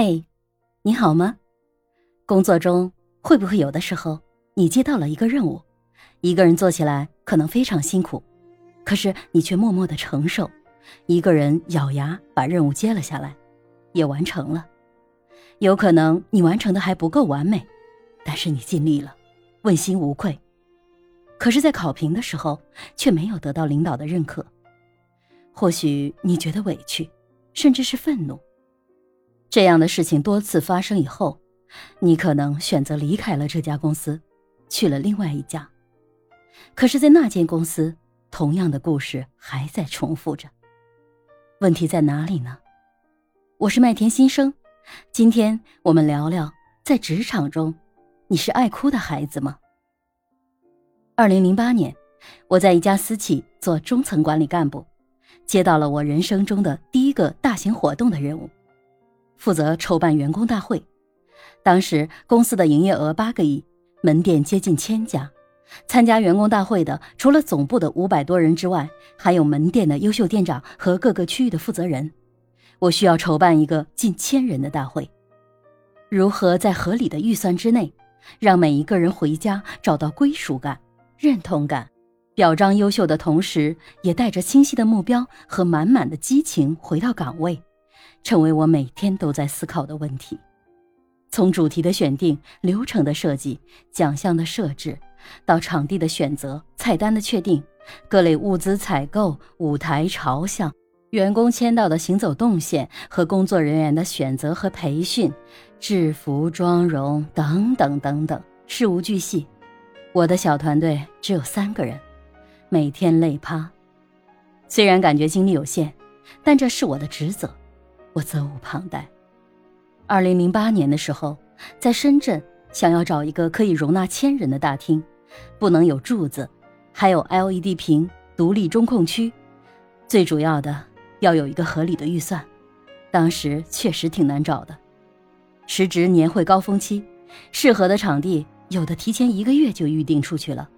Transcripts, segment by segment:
嘿，你好吗？工作中会不会有的时候，你接到了一个任务，一个人做起来可能非常辛苦，可是你却默默的承受，一个人咬牙把任务接了下来，也完成了。有可能你完成的还不够完美，但是你尽力了，问心无愧。可是，在考评的时候，却没有得到领导的认可。或许你觉得委屈，甚至是愤怒。这样的事情多次发生以后，你可能选择离开了这家公司，去了另外一家。可是，在那间公司，同样的故事还在重复着。问题在哪里呢？我是麦田新生，今天我们聊聊在职场中，你是爱哭的孩子吗？二零零八年，我在一家私企做中层管理干部，接到了我人生中的第一个大型活动的任务。负责筹办员工大会，当时公司的营业额八个亿，门店接近千家，参加员工大会的除了总部的五百多人之外，还有门店的优秀店长和各个区域的负责人。我需要筹办一个近千人的大会，如何在合理的预算之内，让每一个人回家找到归属感、认同感，表彰优秀的同时，也带着清晰的目标和满满的激情回到岗位。成为我每天都在思考的问题。从主题的选定、流程的设计、奖项的设置，到场地的选择、菜单的确定、各类物资采购、舞台朝向、员工签到的行走动线和工作人员的选择和培训、制服、妆容等等等等，事无巨细。我的小团队只有三个人，每天累趴。虽然感觉精力有限，但这是我的职责。我责无旁贷。二零零八年的时候，在深圳想要找一个可以容纳千人的大厅，不能有柱子，还有 LED 屏、独立中控区，最主要的要有一个合理的预算。当时确实挺难找的。时值年会高峰期，适合的场地有的提前一个月就预定出去了。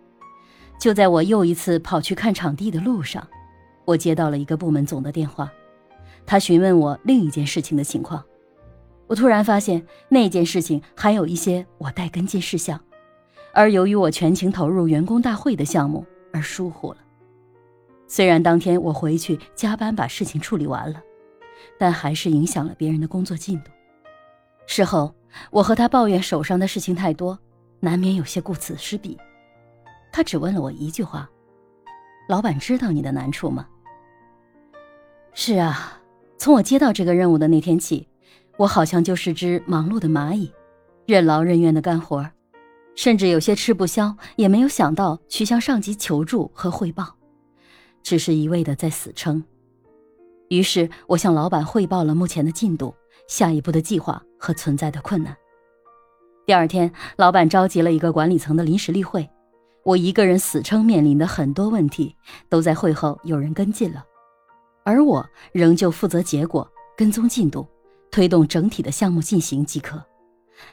就在我又一次跑去看场地的路上，我接到了一个部门总的电话。他询问我另一件事情的情况，我突然发现那件事情还有一些我待跟进事项，而由于我全情投入员工大会的项目而疏忽了。虽然当天我回去加班把事情处理完了，但还是影响了别人的工作进度。事后我和他抱怨手上的事情太多，难免有些顾此失彼。他只问了我一句话：“老板知道你的难处吗？”是啊。从我接到这个任务的那天起，我好像就是只忙碌的蚂蚁，任劳任怨的干活，甚至有些吃不消，也没有想到去向上级求助和汇报，只是一味的在死撑。于是我向老板汇报了目前的进度、下一步的计划和存在的困难。第二天，老板召集了一个管理层的临时例会，我一个人死撑面临的很多问题，都在会后有人跟进了。而我仍旧负责结果、跟踪进度、推动整体的项目进行即可。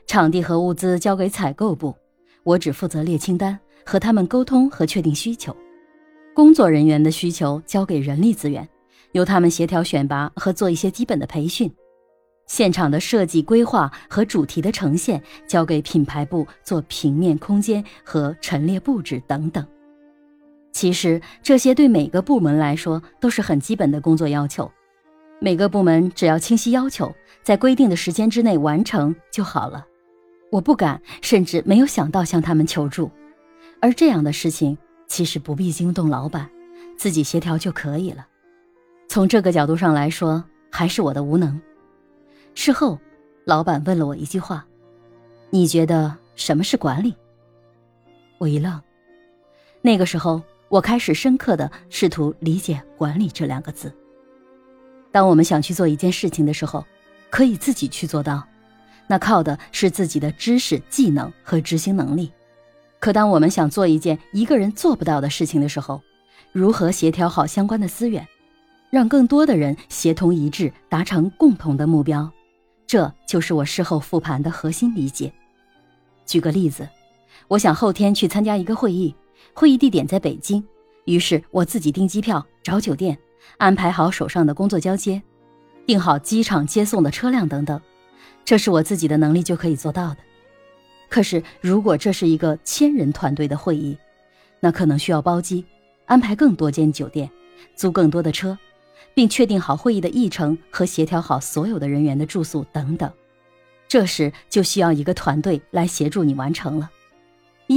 场地和物资交给采购部，我只负责列清单，和他们沟通和确定需求。工作人员的需求交给人力资源，由他们协调选拔和做一些基本的培训。现场的设计规划和主题的呈现交给品牌部做平面空间和陈列布置等等。其实这些对每个部门来说都是很基本的工作要求，每个部门只要清晰要求，在规定的时间之内完成就好了。我不敢，甚至没有想到向他们求助，而这样的事情其实不必惊动老板，自己协调就可以了。从这个角度上来说，还是我的无能。事后，老板问了我一句话：“你觉得什么是管理？”我一愣，那个时候。我开始深刻的试图理解“管理”这两个字。当我们想去做一件事情的时候，可以自己去做到，那靠的是自己的知识、技能和执行能力。可当我们想做一件一个人做不到的事情的时候，如何协调好相关的资源，让更多的人协同一致，达成共同的目标，这就是我事后复盘的核心理解。举个例子，我想后天去参加一个会议。会议地点在北京，于是我自己订机票、找酒店、安排好手上的工作交接，订好机场接送的车辆等等。这是我自己的能力就可以做到的。可是，如果这是一个千人团队的会议，那可能需要包机，安排更多间酒店，租更多的车，并确定好会议的议程和协调好所有的人员的住宿等等。这时就需要一个团队来协助你完成了。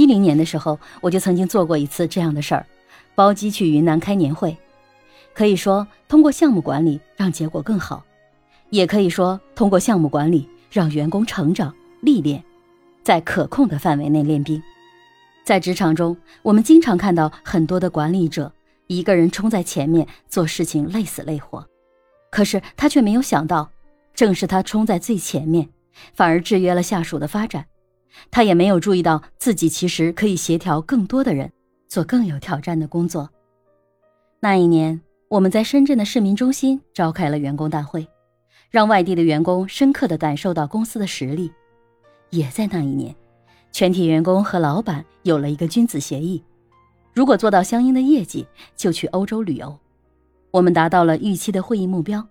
一零年的时候，我就曾经做过一次这样的事儿，包机去云南开年会。可以说，通过项目管理让结果更好。也可以说，通过项目管理让员工成长历练，在可控的范围内练兵。在职场中，我们经常看到很多的管理者一个人冲在前面做事情累死累活，可是他却没有想到，正是他冲在最前面，反而制约了下属的发展。他也没有注意到自己其实可以协调更多的人做更有挑战的工作。那一年，我们在深圳的市民中心召开了员工大会。让外地的员工深刻地感受到公司的实力，也在那一年，全体员工和老板有了一个君子协议：如果做到相应的业绩，就去欧洲旅游。我们达到了预期的会议目标，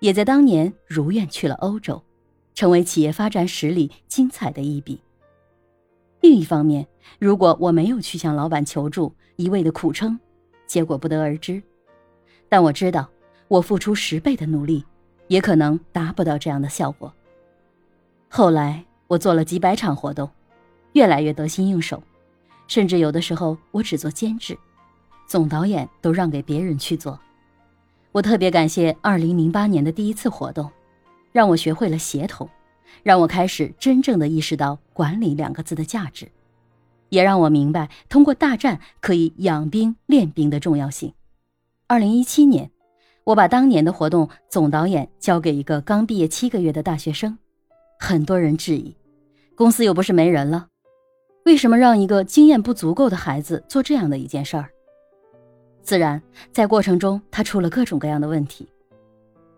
也在当年如愿去了欧洲，成为企业发展史里精彩的一笔。另一方面，如果我没有去向老板求助，一味的苦撑，结果不得而知。但我知道，我付出十倍的努力。也可能达不到这样的效果。后来我做了几百场活动，越来越得心应手，甚至有的时候我只做监制，总导演都让给别人去做。我特别感谢2008年的第一次活动，让我学会了协同，让我开始真正的意识到“管理”两个字的价值，也让我明白通过大战可以养兵练兵的重要性。2017年。我把当年的活动总导演交给一个刚毕业七个月的大学生，很多人质疑，公司又不是没人了，为什么让一个经验不足够的孩子做这样的一件事儿？自然，在过程中他出了各种各样的问题。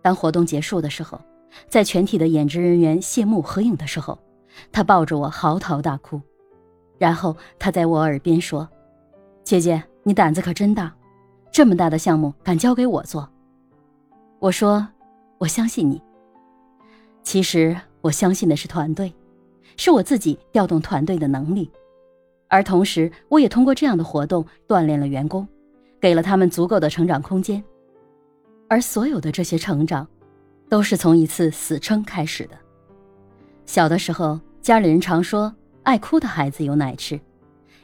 当活动结束的时候，在全体的演职人员谢幕合影的时候，他抱着我嚎啕大哭，然后他在我耳边说：“姐姐，你胆子可真大，这么大的项目敢交给我做。”我说：“我相信你。其实我相信的是团队，是我自己调动团队的能力，而同时我也通过这样的活动锻炼了员工，给了他们足够的成长空间。而所有的这些成长，都是从一次死撑开始的。小的时候，家里人常说爱哭的孩子有奶吃，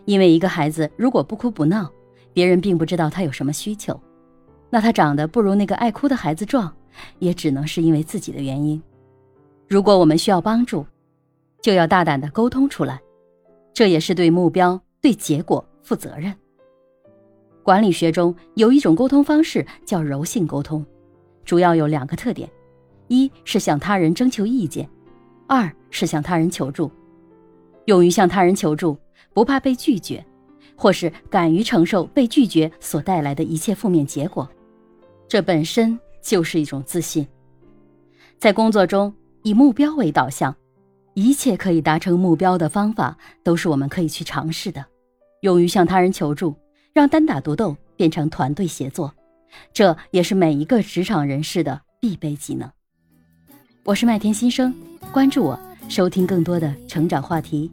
因为一个孩子如果不哭不闹，别人并不知道他有什么需求。”那他长得不如那个爱哭的孩子壮，也只能是因为自己的原因。如果我们需要帮助，就要大胆的沟通出来，这也是对目标、对结果负责任。管理学中有一种沟通方式叫柔性沟通，主要有两个特点：一是向他人征求意见，二是向他人求助。勇于向他人求助，不怕被拒绝，或是敢于承受被拒绝所带来的一切负面结果。这本身就是一种自信。在工作中，以目标为导向，一切可以达成目标的方法都是我们可以去尝试的。勇于向他人求助，让单打独斗变成团队协作，这也是每一个职场人士的必备技能。我是麦田新生，关注我，收听更多的成长话题。